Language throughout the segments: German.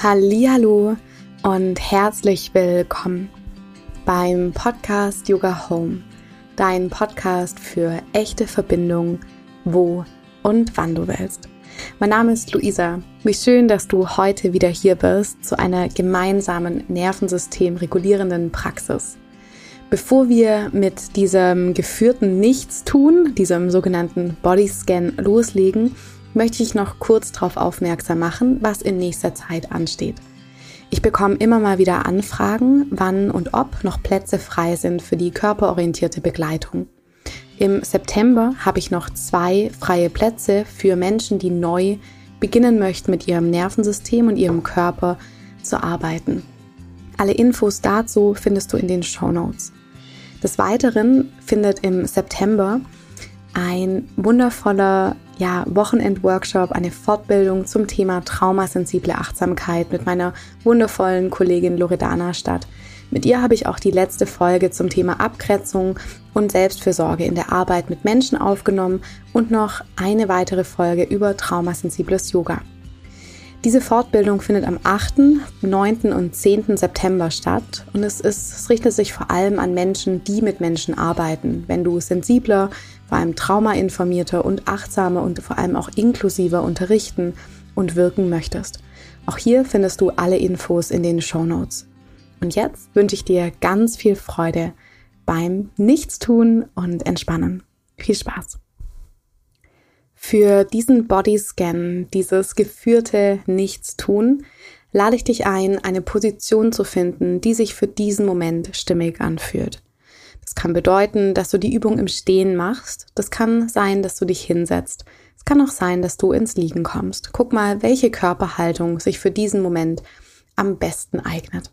Hallo und herzlich willkommen beim Podcast Yoga Home, dein Podcast für echte Verbindung, wo und wann du willst. Mein Name ist Luisa. Wie schön, dass du heute wieder hier bist zu einer gemeinsamen Nervensystem regulierenden Praxis. Bevor wir mit diesem geführten Nichtstun, diesem sogenannten Bodyscan loslegen, möchte ich noch kurz darauf aufmerksam machen, was in nächster Zeit ansteht. Ich bekomme immer mal wieder Anfragen, wann und ob noch Plätze frei sind für die körperorientierte Begleitung. Im September habe ich noch zwei freie Plätze für Menschen, die neu beginnen möchten, mit ihrem Nervensystem und ihrem Körper zu arbeiten. Alle Infos dazu findest du in den Show Notes. Des Weiteren findet im September ein wundervoller ja, Wochenend-Workshop, eine Fortbildung zum Thema traumasensible Achtsamkeit mit meiner wundervollen Kollegin Loredana statt. Mit ihr habe ich auch die letzte Folge zum Thema Abgrenzung und Selbstfürsorge in der Arbeit mit Menschen aufgenommen und noch eine weitere Folge über traumasensibles Yoga. Diese Fortbildung findet am 8., 9. und 10. September statt und es, ist, es richtet sich vor allem an Menschen, die mit Menschen arbeiten. Wenn du sensibler, vor allem traumainformierter und achtsamer und vor allem auch inklusiver unterrichten und wirken möchtest. Auch hier findest du alle Infos in den Show Notes. Und jetzt wünsche ich dir ganz viel Freude beim Nichtstun und Entspannen. Viel Spaß! Für diesen Bodyscan, dieses geführte Nichtstun, lade ich dich ein, eine Position zu finden, die sich für diesen Moment stimmig anfühlt. Das kann bedeuten, dass du die Übung im Stehen machst. Das kann sein, dass du dich hinsetzt. Es kann auch sein, dass du ins Liegen kommst. Guck mal, welche Körperhaltung sich für diesen Moment am besten eignet.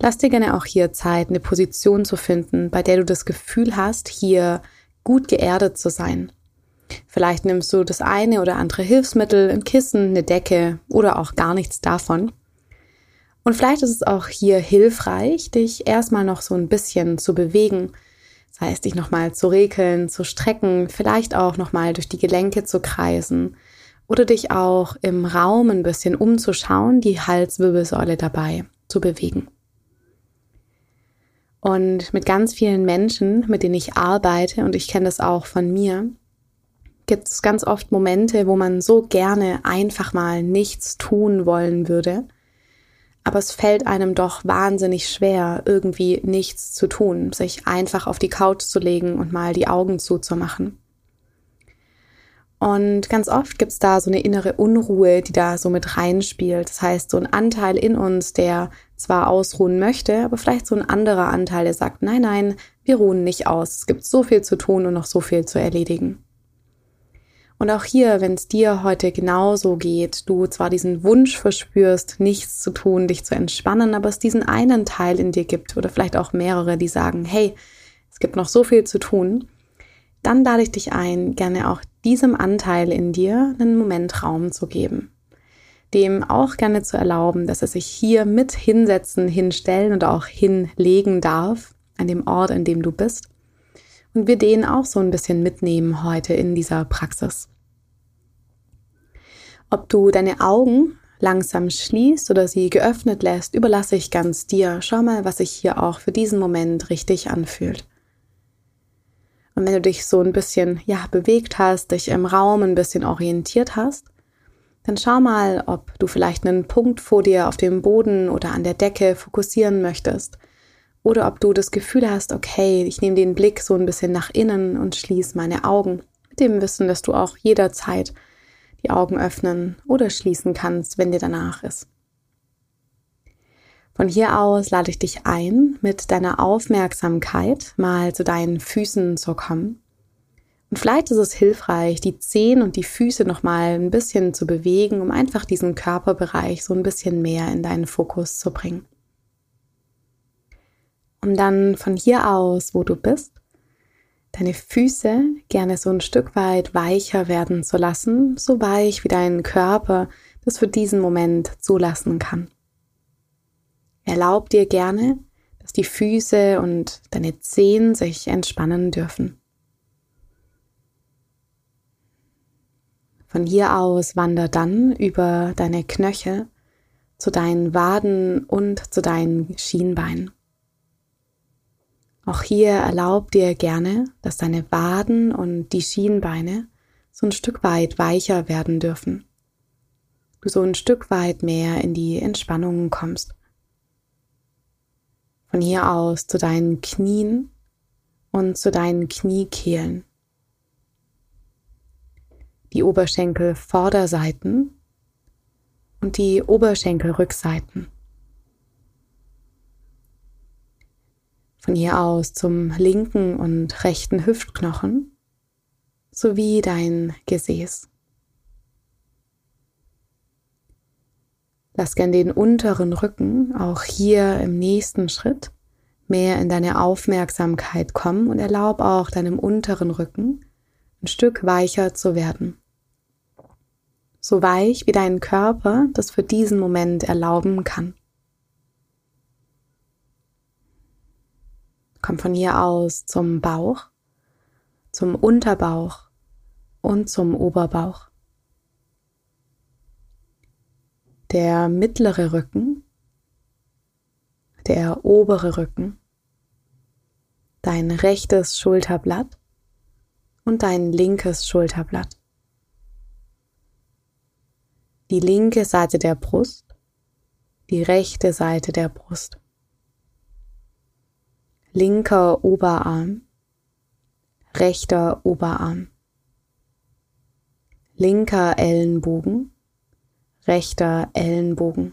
Lass dir gerne auch hier Zeit, eine Position zu finden, bei der du das Gefühl hast, hier gut geerdet zu sein. Vielleicht nimmst du das eine oder andere Hilfsmittel, ein Kissen, eine Decke oder auch gar nichts davon. Und vielleicht ist es auch hier hilfreich, dich erstmal noch so ein bisschen zu bewegen. Das heißt, dich nochmal zu regeln, zu strecken, vielleicht auch nochmal durch die Gelenke zu kreisen oder dich auch im Raum ein bisschen umzuschauen, die Halswirbelsäule dabei zu bewegen. Und mit ganz vielen Menschen, mit denen ich arbeite, und ich kenne das auch von mir, gibt es ganz oft Momente, wo man so gerne einfach mal nichts tun wollen würde. Aber es fällt einem doch wahnsinnig schwer, irgendwie nichts zu tun, sich einfach auf die Couch zu legen und mal die Augen zuzumachen. Und ganz oft gibt es da so eine innere Unruhe, die da so mit reinspielt. Das heißt, so ein Anteil in uns, der zwar ausruhen möchte, aber vielleicht so ein anderer Anteil, der sagt, nein, nein, wir ruhen nicht aus. Es gibt so viel zu tun und noch so viel zu erledigen. Und auch hier, wenn es dir heute genauso geht, du zwar diesen Wunsch verspürst, nichts zu tun, dich zu entspannen, aber es diesen einen Teil in dir gibt oder vielleicht auch mehrere, die sagen, hey, es gibt noch so viel zu tun, dann lade ich dich ein, gerne auch diesem Anteil in dir einen Moment Raum zu geben. Dem auch gerne zu erlauben, dass er sich hier mit hinsetzen, hinstellen und auch hinlegen darf, an dem Ort, an dem du bist und wir den auch so ein bisschen mitnehmen heute in dieser Praxis. Ob du deine Augen langsam schließt oder sie geöffnet lässt, überlasse ich ganz dir. Schau mal, was sich hier auch für diesen Moment richtig anfühlt. Und wenn du dich so ein bisschen, ja, bewegt hast, dich im Raum ein bisschen orientiert hast, dann schau mal, ob du vielleicht einen Punkt vor dir auf dem Boden oder an der Decke fokussieren möchtest oder ob du das Gefühl hast, okay, ich nehme den Blick so ein bisschen nach innen und schließe meine Augen. Mit dem Wissen, dass du auch jederzeit die Augen öffnen oder schließen kannst, wenn dir danach ist. Von hier aus lade ich dich ein, mit deiner Aufmerksamkeit mal zu deinen Füßen zu kommen. Und vielleicht ist es hilfreich, die Zehen und die Füße nochmal ein bisschen zu bewegen, um einfach diesen Körperbereich so ein bisschen mehr in deinen Fokus zu bringen um dann von hier aus, wo du bist, deine Füße gerne so ein Stück weit weicher werden zu lassen, so weich wie dein Körper das für diesen Moment zulassen kann. Erlaub dir gerne, dass die Füße und deine Zehen sich entspannen dürfen. Von hier aus wander dann über deine Knöchel zu deinen Waden und zu deinen Schienbeinen. Auch hier erlaub dir gerne, dass deine Waden und die Schienbeine so ein Stück weit weicher werden dürfen. Du so ein Stück weit mehr in die Entspannung kommst. Von hier aus zu deinen Knien und zu deinen Kniekehlen. Die Oberschenkel-Vorderseiten und die Oberschenkelrückseiten. Von hier aus zum linken und rechten Hüftknochen sowie dein Gesäß. Lass gern den unteren Rücken auch hier im nächsten Schritt mehr in deine Aufmerksamkeit kommen und erlaub auch deinem unteren Rücken ein Stück weicher zu werden. So weich wie dein Körper das für diesen Moment erlauben kann. Komm von hier aus zum Bauch, zum Unterbauch und zum Oberbauch. Der mittlere Rücken der obere Rücken, dein rechtes Schulterblatt und dein linkes Schulterblatt. Die linke Seite der Brust, die rechte Seite der Brust. Linker Oberarm, rechter Oberarm. Linker Ellenbogen, rechter Ellenbogen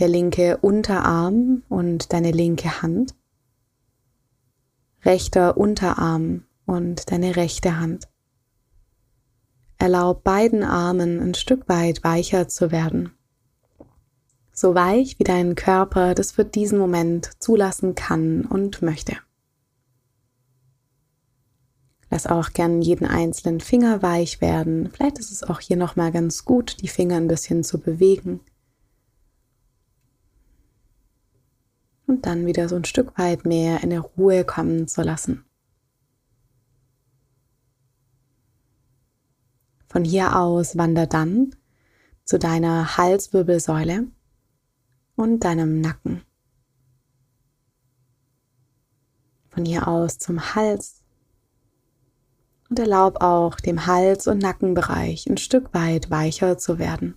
der linke Unterarm und deine linke Hand, rechter Unterarm und deine rechte Hand. Erlaub beiden Armen ein Stück weit weicher zu werden. So weich wie dein Körper das für diesen Moment zulassen kann und möchte. Lass auch gern jeden einzelnen Finger weich werden. Vielleicht ist es auch hier nochmal ganz gut, die Finger ein bisschen zu bewegen. und dann wieder so ein Stück weit mehr in der Ruhe kommen zu lassen. Von hier aus wander dann zu deiner Halswirbelsäule und deinem Nacken. Von hier aus zum Hals und erlaub auch dem Hals- und Nackenbereich ein Stück weit weicher zu werden.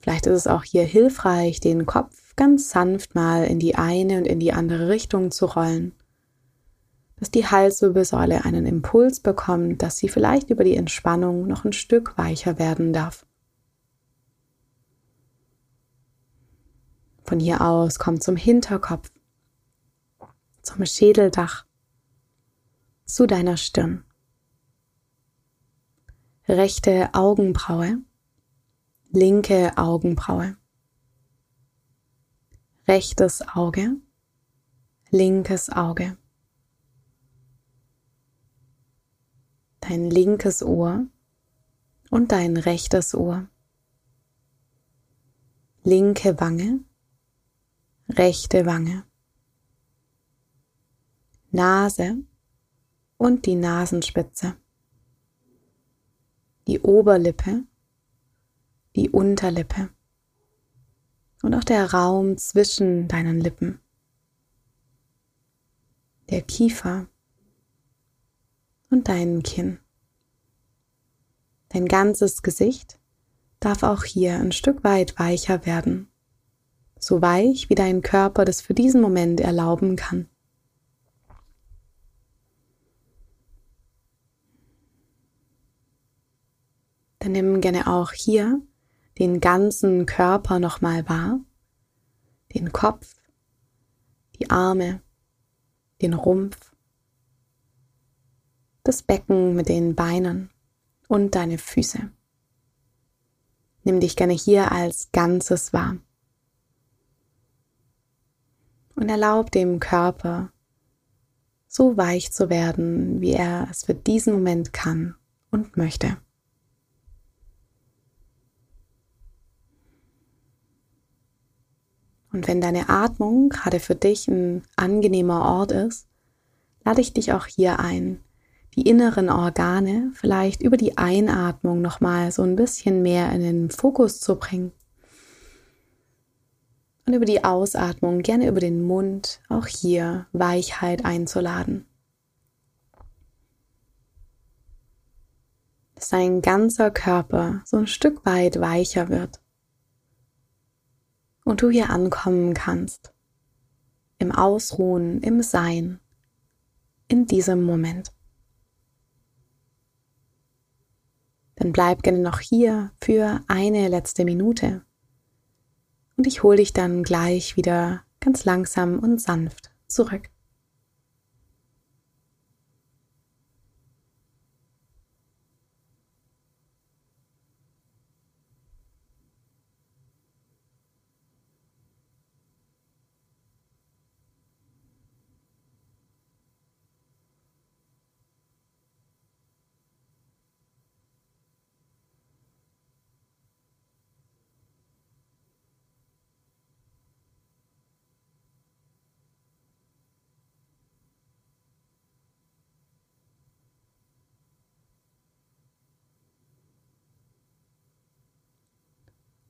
Vielleicht ist es auch hier hilfreich, den Kopf ganz sanft mal in die eine und in die andere Richtung zu rollen, dass die Halswirbelsäule einen Impuls bekommt, dass sie vielleicht über die Entspannung noch ein Stück weicher werden darf. Von hier aus kommt zum Hinterkopf, zum Schädeldach, zu deiner Stirn. Rechte Augenbraue, linke Augenbraue. Rechtes Auge, linkes Auge, dein linkes Ohr und dein rechtes Ohr, linke Wange, rechte Wange, Nase und die Nasenspitze, die Oberlippe, die Unterlippe und auch der Raum zwischen deinen Lippen, der Kiefer und dein Kinn. Dein ganzes Gesicht darf auch hier ein Stück weit weicher werden, so weich wie dein Körper das für diesen Moment erlauben kann. Dann nimm gerne auch hier den ganzen Körper nochmal wahr, den Kopf, die Arme, den Rumpf, das Becken mit den Beinen und deine Füße. Nimm dich gerne hier als Ganzes wahr. Und erlaub dem Körper, so weich zu werden, wie er es für diesen Moment kann und möchte. Und wenn deine Atmung gerade für dich ein angenehmer Ort ist, lade ich dich auch hier ein, die inneren Organe vielleicht über die Einatmung nochmal so ein bisschen mehr in den Fokus zu bringen. Und über die Ausatmung, gerne über den Mund, auch hier Weichheit einzuladen. Dass dein ganzer Körper so ein Stück weit weicher wird. Und du hier ankommen kannst. Im Ausruhen, im Sein, in diesem Moment. Dann bleib gerne noch hier für eine letzte Minute. Und ich hole dich dann gleich wieder ganz langsam und sanft zurück.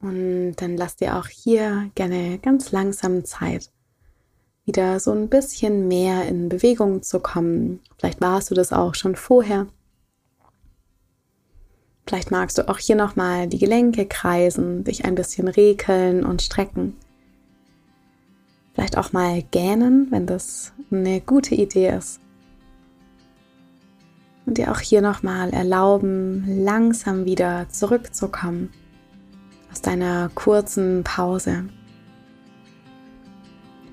Und dann lass dir auch hier gerne ganz langsam Zeit, wieder so ein bisschen mehr in Bewegung zu kommen. Vielleicht warst du das auch schon vorher. Vielleicht magst du auch hier nochmal die Gelenke kreisen, dich ein bisschen rekeln und strecken. Vielleicht auch mal gähnen, wenn das eine gute Idee ist. Und dir auch hier nochmal erlauben, langsam wieder zurückzukommen aus deiner kurzen Pause.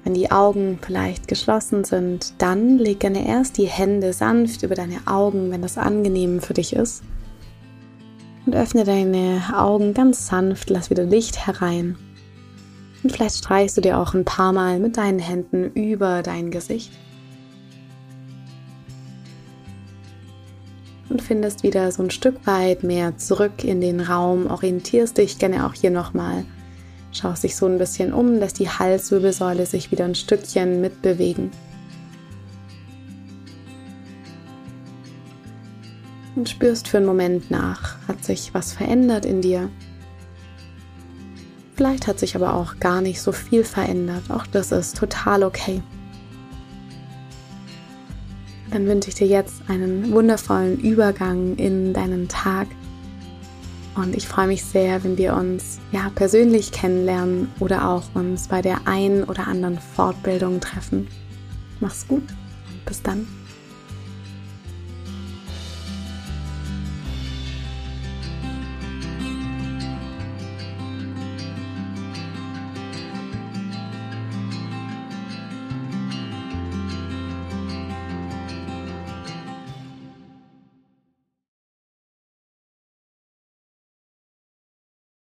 Wenn die Augen vielleicht geschlossen sind, dann leg gerne erst die Hände sanft über deine Augen, wenn das angenehm für dich ist. Und öffne deine Augen ganz sanft, lass wieder Licht herein. Und vielleicht streichst du dir auch ein paar Mal mit deinen Händen über dein Gesicht. Und findest wieder so ein Stück weit mehr zurück in den Raum, orientierst dich gerne auch hier nochmal, schaust dich so ein bisschen um, lässt die Halswirbelsäule sich wieder ein Stückchen mitbewegen. Und spürst für einen Moment nach, hat sich was verändert in dir? Vielleicht hat sich aber auch gar nicht so viel verändert. Auch das ist total okay dann wünsche ich dir jetzt einen wundervollen Übergang in deinen Tag. Und ich freue mich sehr, wenn wir uns ja persönlich kennenlernen oder auch uns bei der einen oder anderen Fortbildung treffen. Mach's gut und bis dann.